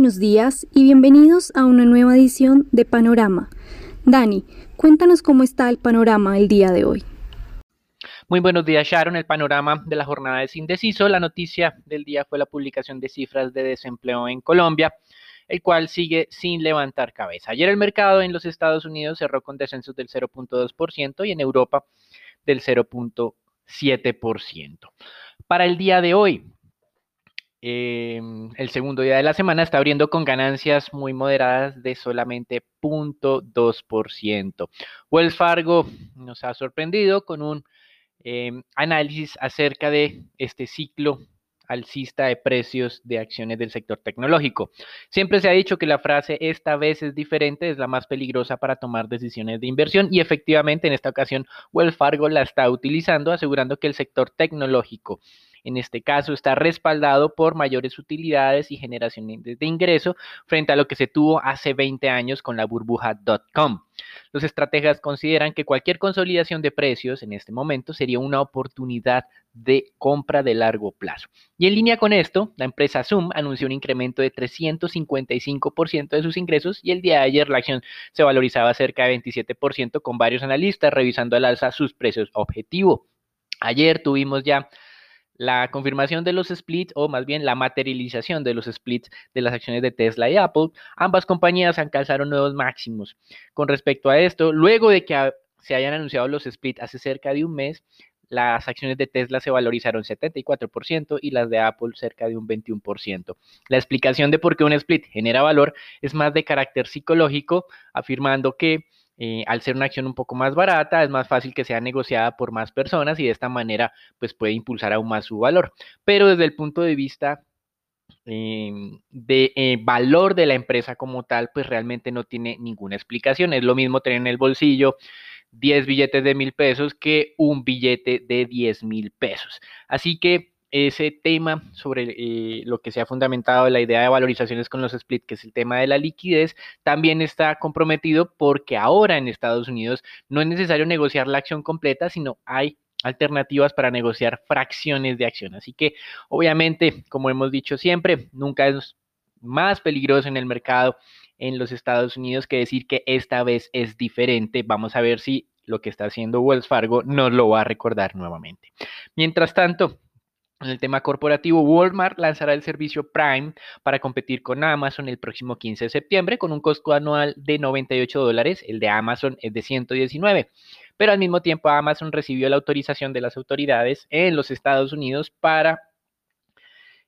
buenos días y bienvenidos a una nueva edición de Panorama. Dani, cuéntanos cómo está el panorama el día de hoy. Muy buenos días, Sharon. El panorama de la jornada es indeciso. La noticia del día fue la publicación de cifras de desempleo en Colombia, el cual sigue sin levantar cabeza. Ayer el mercado en los Estados Unidos cerró con descensos del 0.2% y en Europa del 0.7%. Para el día de hoy, Em, el segundo día de la semana está abriendo con ganancias muy moderadas de solamente 0.2%. Wells Fargo nos ha sorprendido con un em, análisis acerca de este ciclo alcista de precios de acciones del sector tecnológico. Siempre se ha dicho que la frase esta vez es diferente es la más peligrosa para tomar decisiones de inversión y efectivamente en esta ocasión Wells Fargo la está utilizando asegurando que el sector tecnológico en este caso está respaldado por mayores utilidades y generaciones de ingreso frente a lo que se tuvo hace 20 años con la burbuja.com. Los estrategas consideran que cualquier consolidación de precios en este momento sería una oportunidad de compra de largo plazo. Y en línea con esto, la empresa Zoom anunció un incremento de 355% de sus ingresos y el día de ayer la acción se valorizaba cerca de 27% con varios analistas revisando al alza sus precios objetivo. Ayer tuvimos ya la confirmación de los splits o más bien la materialización de los splits de las acciones de Tesla y Apple, ambas compañías alcanzaron nuevos máximos. Con respecto a esto, luego de que se hayan anunciado los splits hace cerca de un mes, las acciones de Tesla se valorizaron 74% y las de Apple cerca de un 21%. La explicación de por qué un split genera valor es más de carácter psicológico, afirmando que eh, al ser una acción un poco más barata, es más fácil que sea negociada por más personas y de esta manera pues puede impulsar aún más su valor. Pero desde el punto de vista em, de eh, valor de la empresa como tal, pues realmente no tiene ninguna explicación. Es lo mismo tener en el bolsillo 10 billetes de mil pesos que un billete de 10 mil pesos. Así que ese tema sobre eh, lo que se ha fundamentado la idea de valorizaciones con los split, que es el tema de la liquidez, también está comprometido porque ahora en Estados Unidos no es necesario negociar la acción completa, sino hay alternativas para negociar fracciones de acción. Así que obviamente, como hemos dicho siempre, nunca es más peligroso en el mercado en los Estados Unidos que decir que esta vez es diferente. Vamos a ver si lo que está haciendo Wells Fargo nos lo va a recordar nuevamente. Mientras tanto, en el tema corporativo, Walmart lanzará el servicio Prime para competir con Amazon el próximo 15 de septiembre con un costo anual de 98 dólares. El de Amazon es de 119. Pero al mismo tiempo Amazon recibió la autorización de las autoridades en los Estados Unidos para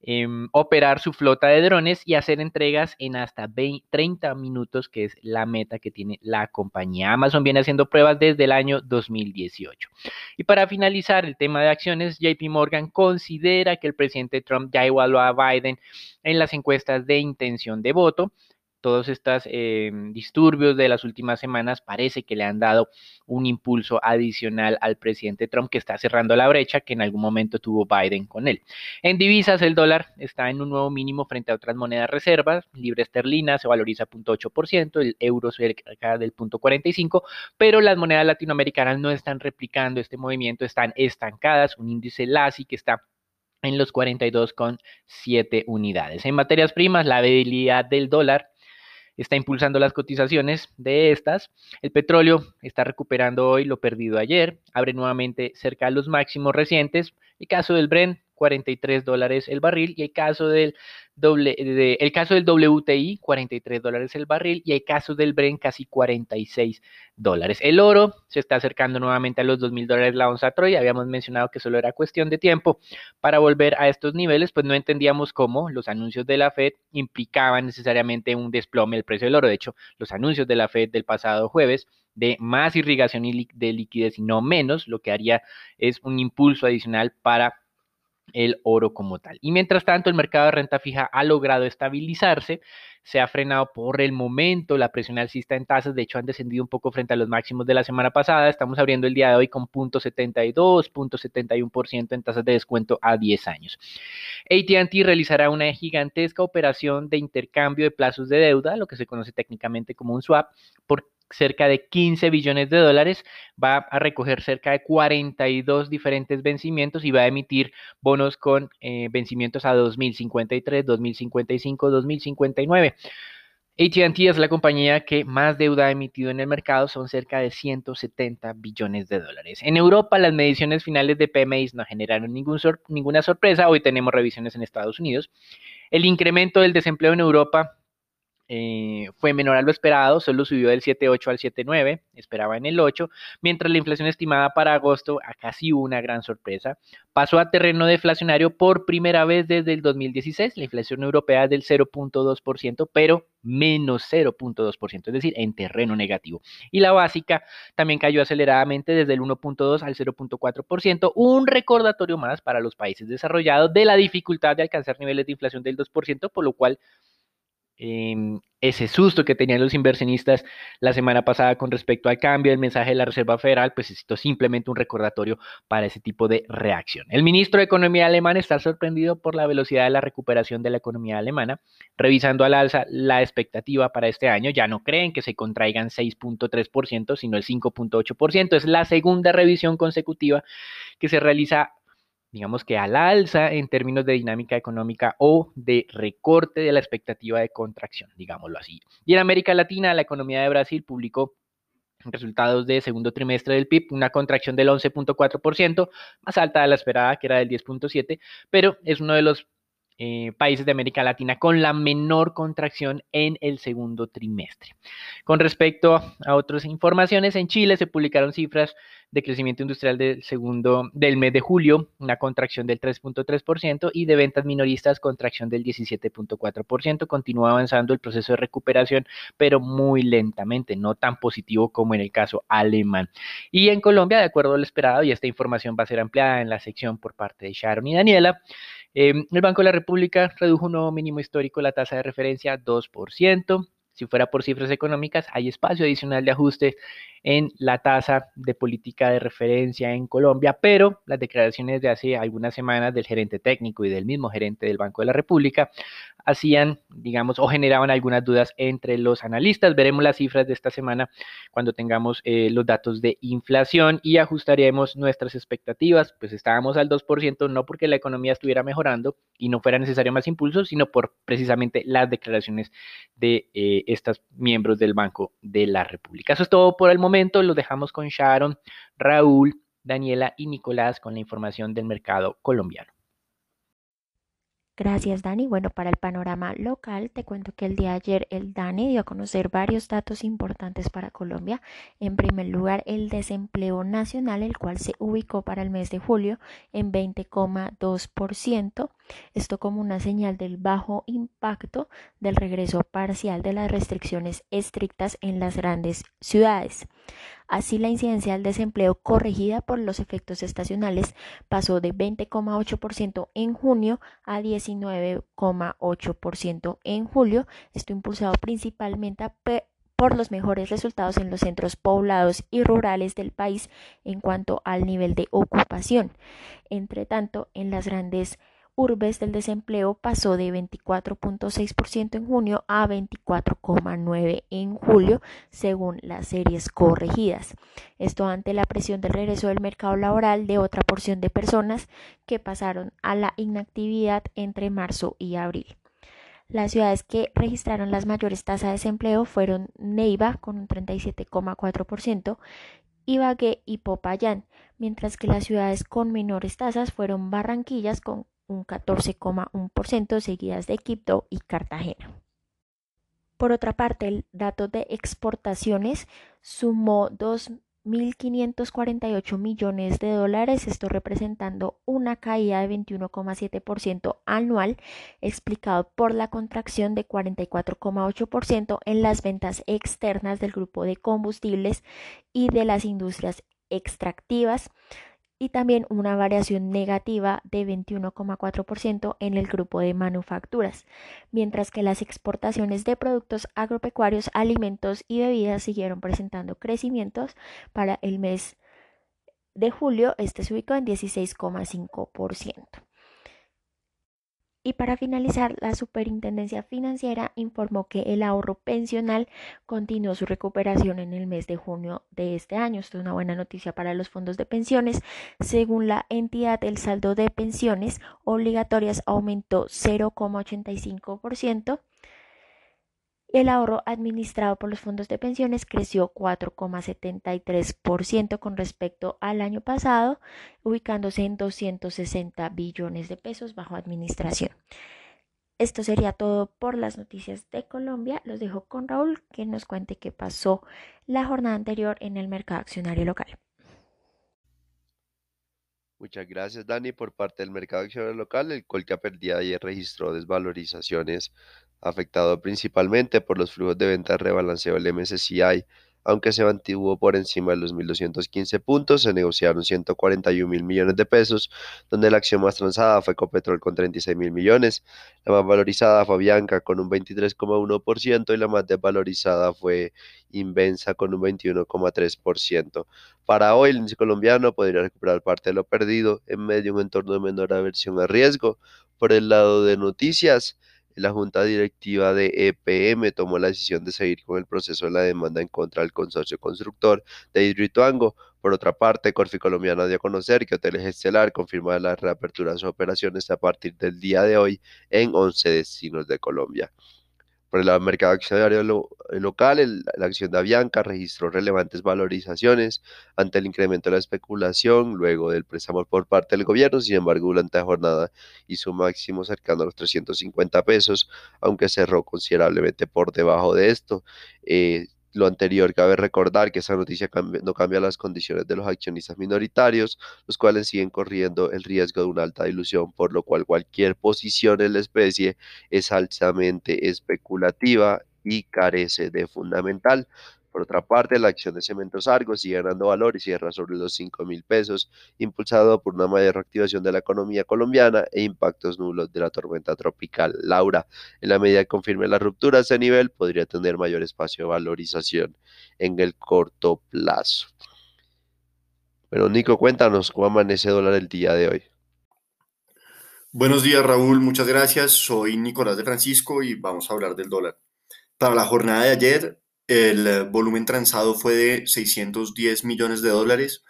Em, operar su flota de drones y hacer entregas en hasta 30 minutos, que es la meta que tiene la compañía. Amazon viene haciendo pruebas desde el año 2018. Y para finalizar el tema de acciones, JP Morgan considera que el presidente Trump ya igualó a Biden en las encuestas de intención de voto todos estos em, disturbios de las últimas semanas parece que le han dado un impulso adicional al presidente Trump que está cerrando la brecha que en algún momento tuvo Biden con él. En divisas el dólar está en un nuevo mínimo frente a otras monedas reservas, libre esterlina se valoriza 0.8%, el euro cerca del 0.45%, pero las monedas latinoamericanas no están replicando este movimiento, están estancadas, un índice LASI que está en los 42,7 unidades. En materias primas, la debilidad del dólar está impulsando las cotizaciones de estas. El petróleo está recuperando hoy lo perdido ayer, abre nuevamente cerca de los máximos recientes. El caso del Brent 43 dólares el barril y el caso del, doble, el caso del WTI 43 dólares el barril y el caso del Bren casi 46 dólares. El oro se está acercando nuevamente a los 2 mil dólares la onza Troy. Habíamos mencionado que solo era cuestión de tiempo para volver a estos niveles, pues no entendíamos cómo los anuncios de la Fed implicaban necesariamente un desplome del precio del oro. De hecho, los anuncios de la Fed del pasado jueves de más irrigación de liquidez y no menos, lo que haría es un impulso adicional para el oro como tal. Y mientras tanto, el mercado de renta fija ha logrado estabilizarse, se ha frenado por el momento la presión alcista en tasas, de hecho han descendido un poco frente a los máximos de la semana pasada, estamos abriendo el día de hoy con 0.72, 0.71% en tasas de descuento a 10 años. ATT realizará una gigantesca operación de intercambio de plazos de deuda, lo que se conoce técnicamente como un swap, por cerca de 15 billones de dólares, va a recoger cerca de 42 diferentes vencimientos y va a emitir bonos con eh, vencimientos a 2053, 2055, 2059. ATT es la compañía que más deuda ha emitido en el mercado, son cerca de 170 billones de dólares. En Europa, las mediciones finales de PMI no generaron ninguna sorpresa. Hoy tenemos revisiones en Estados Unidos. El incremento del desempleo en Europa eh, fue menor a lo esperado, solo subió del 7.8 al 7.9, esperaba en el 8, mientras la inflación estimada para agosto, sí hubo una gran sorpresa, pasó a terreno deflacionario por primera vez desde el 2016, la inflación europea es del 0.2%, pero menos 0.2%, es decir, en terreno negativo. Y la básica también cayó aceleradamente desde el 1.2 al 0.4%, un recordatorio más para los países desarrollados de la dificultad de alcanzar niveles de inflación del 2%, por lo cual Em, ese susto que tenían los inversionistas la semana pasada con respecto al cambio del mensaje de la Reserva Federal, pues necesito simplemente un recordatorio para ese tipo de reacción. El ministro de Economía alemán está sorprendido por la velocidad de la recuperación de la economía alemana, revisando al alza la expectativa para este año. Ya no creen que se contraigan 6.3%, sino el 5.8%. Es la segunda revisión consecutiva que se realiza digamos que al alza en términos de dinámica económica o de recorte de la expectativa de contracción, digámoslo así. Y en América Latina, la economía de Brasil publicó resultados de segundo trimestre del PIB, una contracción del 11.4%, más alta de la esperada, que era del 10.7%, pero es uno de los eh, países de América Latina con la menor contracción en el segundo trimestre. Con respecto a otras informaciones, en Chile se publicaron cifras de crecimiento industrial del segundo del mes de julio, una contracción del 3.3% y de ventas minoristas contracción del 17.4%. Continúa avanzando el proceso de recuperación, pero muy lentamente, no tan positivo como en el caso alemán. Y en Colombia, de acuerdo a lo esperado, y esta información va a ser ampliada en la sección por parte de Sharon y Daniela, eh, el Banco de la República redujo un nuevo mínimo histórico la tasa de referencia a 2%. Si fuera por cifras económicas, hay espacio adicional de ajuste en la tasa de política de referencia en Colombia, pero las declaraciones de hace algunas semanas del gerente técnico y del mismo gerente del Banco de la República hacían, digamos, o generaban algunas dudas entre los analistas. Veremos las cifras de esta semana cuando tengamos eh, los datos de inflación y ajustaremos nuestras expectativas. Pues estábamos al 2%, no porque la economía estuviera mejorando y no fuera necesario más impulso, sino por precisamente las declaraciones de eh, estos miembros del Banco de la República. Eso es todo por el momento momento lo dejamos con Sharon, Raúl, Daniela y Nicolás con la información del mercado colombiano. Gracias, Dani. Bueno, para el panorama local, te cuento que el día de ayer el DANE dio a conocer varios datos importantes para Colombia. En primer lugar, el desempleo nacional, el cual se ubicó para el mes de julio en 20,2%. Esto como una señal del bajo impacto del regreso parcial de las restricciones estrictas en las grandes ciudades. Así, la incidencia del desempleo corregida por los efectos estacionales pasó de 20,8% en junio a 19,8% en julio, esto impulsado principalmente por los mejores resultados en los centros poblados y rurales del país en cuanto al nivel de ocupación. Entre tanto, en las grandes urbes del desempleo pasó de 24.6% en junio a 24,9% en julio, según las series corregidas. Esto ante la presión del regreso del mercado laboral de otra porción de personas que pasaron a la inactividad entre marzo y abril. Las ciudades que registraron las mayores tasas de desempleo fueron Neiva con un 37,4%, Ibagué y Popayán, mientras que las ciudades con menores tasas fueron Barranquillas con un 14,1%, seguidas de Quito y Cartagena. Por otra parte, el dato de exportaciones sumó 2.548 millones de dólares, esto representando una caída de 21,7% anual, explicado por la contracción de 44,8% en las ventas externas del grupo de combustibles y de las industrias extractivas, y también una variación negativa de 21,4% en el grupo de manufacturas, mientras que las exportaciones de productos agropecuarios, alimentos y bebidas siguieron presentando crecimientos para el mes de julio, este se ubicó en 16,5%. Y para finalizar, la Superintendencia Financiera informó que el ahorro pensional continuó su recuperación en el mes de junio de este año. Esto es una buena noticia para los fondos de pensiones. Según la entidad, el saldo de pensiones obligatorias aumentó 0,85%. El ahorro administrado por los fondos de pensiones creció 4,73% con respecto al año pasado, ubicándose en 260 billones de pesos bajo administración. Esto sería todo por las noticias de Colombia. Los dejo con Raúl que nos cuente qué pasó la jornada anterior en el mercado accionario local. Muchas gracias, Dani. Por parte del mercado accionario local, el Colca perdía ayer registró desvalorizaciones afectado principalmente por los flujos de ventas rebalanceo del MSCI, aunque se mantuvo por encima de los 1.215 puntos, se negociaron 141 mil millones de pesos, donde la acción más transada fue Copetrol con 36 mil millones, la más valorizada fue Bianca con un 23,1% y la más desvalorizada fue Invensa con un 21,3%. Para hoy, el índice colombiano podría recuperar parte de lo perdido en medio de un entorno de menor aversión a riesgo. Por el lado de noticias, la junta directiva de EPM tomó la decisión de seguir con el proceso de la demanda en contra del consorcio constructor de Hidroituango. Por otra parte, Corfi Colombiana dio a conocer que Hoteles Estelar confirma la reapertura de sus operaciones a partir del día de hoy en 11 destinos de Colombia. Por el mercado accionario local, la acción de Avianca registró relevantes valorizaciones ante el incremento de la especulación luego del préstamo por parte del gobierno. Sin embargo, durante la jornada hizo máximo cercano a los 350 pesos, aunque cerró considerablemente por debajo de esto. Eh, lo anterior, cabe recordar que esa noticia no cambia las condiciones de los accionistas minoritarios, los cuales siguen corriendo el riesgo de una alta dilución, por lo cual cualquier posición en la especie es altamente especulativa y carece de fundamental. Por otra parte, la acción de Cementos Argos sigue ganando valor y cierra sobre los 5 mil pesos, impulsado por una mayor reactivación de la economía colombiana e impactos nulos de la tormenta tropical Laura. En la medida que confirme la ruptura, ese nivel podría tener mayor espacio de valorización en el corto plazo. Bueno, Nico, cuéntanos cómo amanece dólar el día de hoy. Buenos días, Raúl. Muchas gracias. Soy Nicolás de Francisco y vamos a hablar del dólar. Para la jornada de ayer, el eh, volumen transado fue de 610 millones de dólares,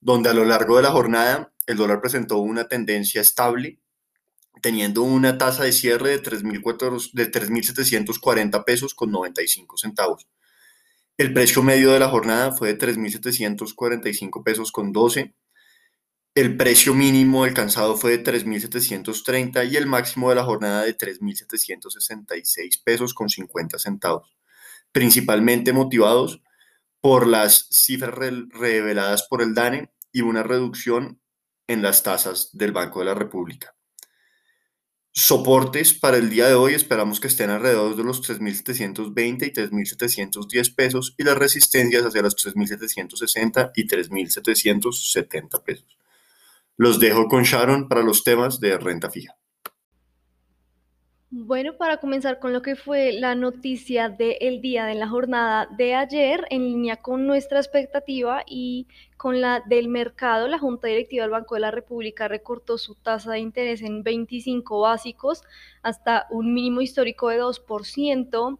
donde a lo largo de la jornada el dólar presentó una tendencia estable, teniendo una tasa de cierre de 3.740 pesos con 95 centavos. El precio medio de la jornada fue de 3.745 pesos con 12. El precio mínimo alcanzado fue de 3.730 y el máximo de la jornada de 3.766 pesos con 50 centavos principalmente motivados por las cifras reveladas por el DANE y una reducción en las tasas del Banco de la República. Soportes para el día de hoy esperamos que estén alrededor de los 3.720 y 3.710 pesos y las resistencias hacia los 3.760 y 3.770 pesos. Los dejo con Sharon para los temas de renta fija. Bueno, para comenzar con lo que fue la noticia del día de la jornada de ayer, en línea con nuestra expectativa y con la del mercado, la Junta Directiva del Banco de la República recortó su tasa de interés en 25 básicos hasta un mínimo histórico de 2%,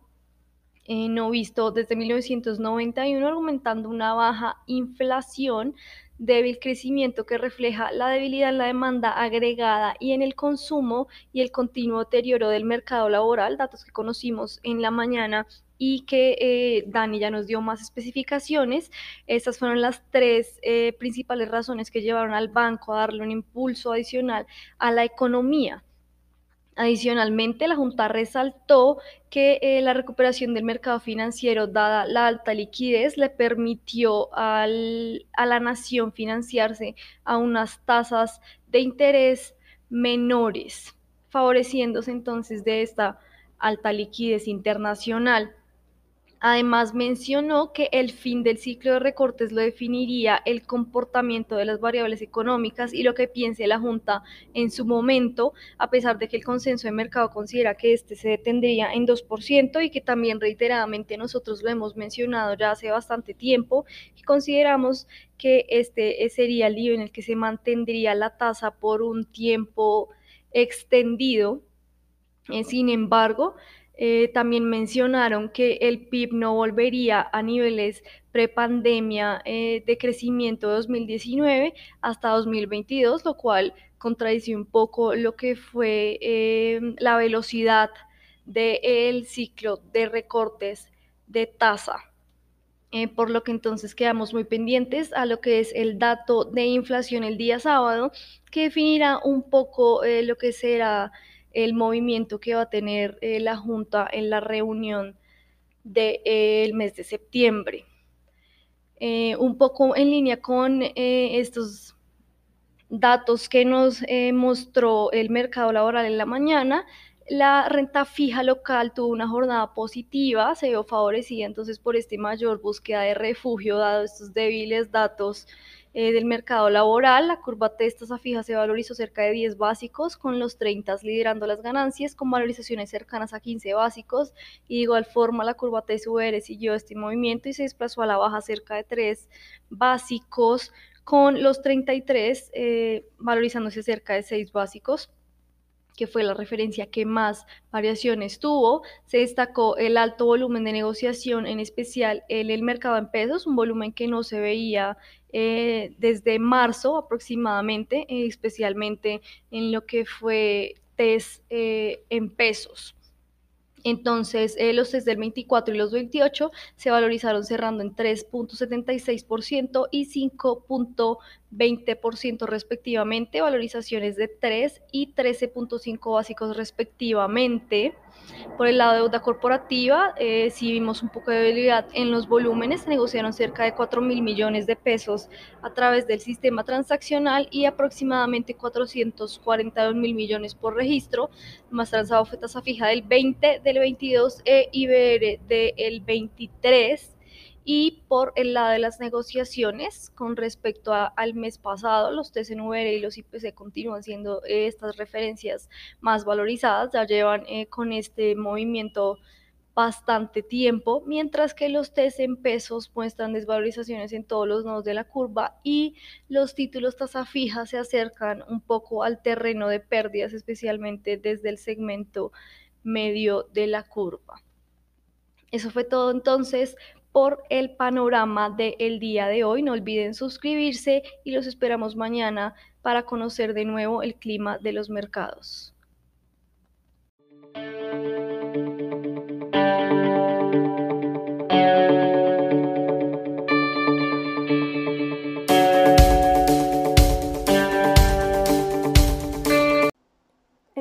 eh, no visto desde 1991, argumentando una baja inflación débil crecimiento que refleja la debilidad en la demanda agregada y en el consumo y el continuo deterioro del mercado laboral, datos que conocimos en la mañana y que eh, Dani ya nos dio más especificaciones. Estas fueron las tres eh, principales razones que llevaron al banco a darle un impulso adicional a la economía. Adicionalmente, la Junta resaltó que eh, la recuperación del mercado financiero, dada la alta liquidez, le permitió a la nación financiarse a unas tasas de interés menores, favoreciéndose entonces de esta alta liquidez internacional. Además, mencionó que el fin del ciclo de recortes lo definiría el comportamiento de las variables económicas y lo que piense la Junta en su momento, a pesar de que el consenso de mercado considera que este se detendría en 2% y que también reiteradamente nosotros lo hemos mencionado ya hace bastante tiempo, y consideramos que este sería el nivel en el que se mantendría la tasa por un tiempo extendido. Eh, sin embargo, eh, también mencionaron que el PIB no volvería a niveles prepandemia eh, de crecimiento de 2019 hasta 2022, lo cual contradice un poco lo que fue la velocidad del ciclo de recortes de tasa. Eh, por lo que entonces quedamos muy pendientes a lo que es el dato de inflación el día sábado, que definirá un poco eh, lo que será el movimiento que va a tener eh, la Junta en la reunión del mes de septiembre. un poco en línea con estos datos que nos mostró el mercado laboral en la mañana, la renta fija local tuvo una jornada positiva, se vio favorecida entonces por este mayor búsqueda de refugio, dado estos débiles datos eh, del mercado laboral. La curva T tasa fija se valorizó cerca de 10 básicos, con los 30 liderando las ganancias, con valorizaciones cercanas a 15 básicos. Y de igual forma, la curva T TSUR siguió este movimiento y se desplazó a la baja cerca de 3 básicos, con los 33 eh, valorizándose cerca de 6 básicos que fue la referencia que más variaciones tuvo. Se destacó el alto volumen de negociación, en especial en el mercado en pesos, un volumen que no se veía eh, desde marzo aproximadamente, eh, especialmente en lo que fue test eh, en pesos. Entonces, los test del 24 y los 28 se valorizaron cerrando en 3.76% y 5.20% respectivamente, valorizaciones de 3 y 13.5 básicos respectivamente. Por el lado de deuda corporativa, eh, sí vimos un poco de debilidad en los volúmenes, se negociaron cerca de 4 mil millones de pesos a través del sistema transaccional y aproximadamente 442 mil millones por registro. Más transado fue tasa fija del 20, del 22 e IBR del 23 y por el lado de las negociaciones, con respecto al mes pasado, los TCNVR y los IPC continúan siendo eh, estas referencias más valorizadas, ya llevan eh, con este movimiento bastante tiempo, mientras que los TES en pesos muestran desvalorizaciones en todos los nodos de la curva y los títulos tasa fija se acercan un poco al terreno de pérdidas, especialmente desde el segmento medio de la curva. Eso fue todo entonces por el panorama del día de hoy. No olviden suscribirse y los esperamos mañana para conocer de nuevo el clima de los mercados.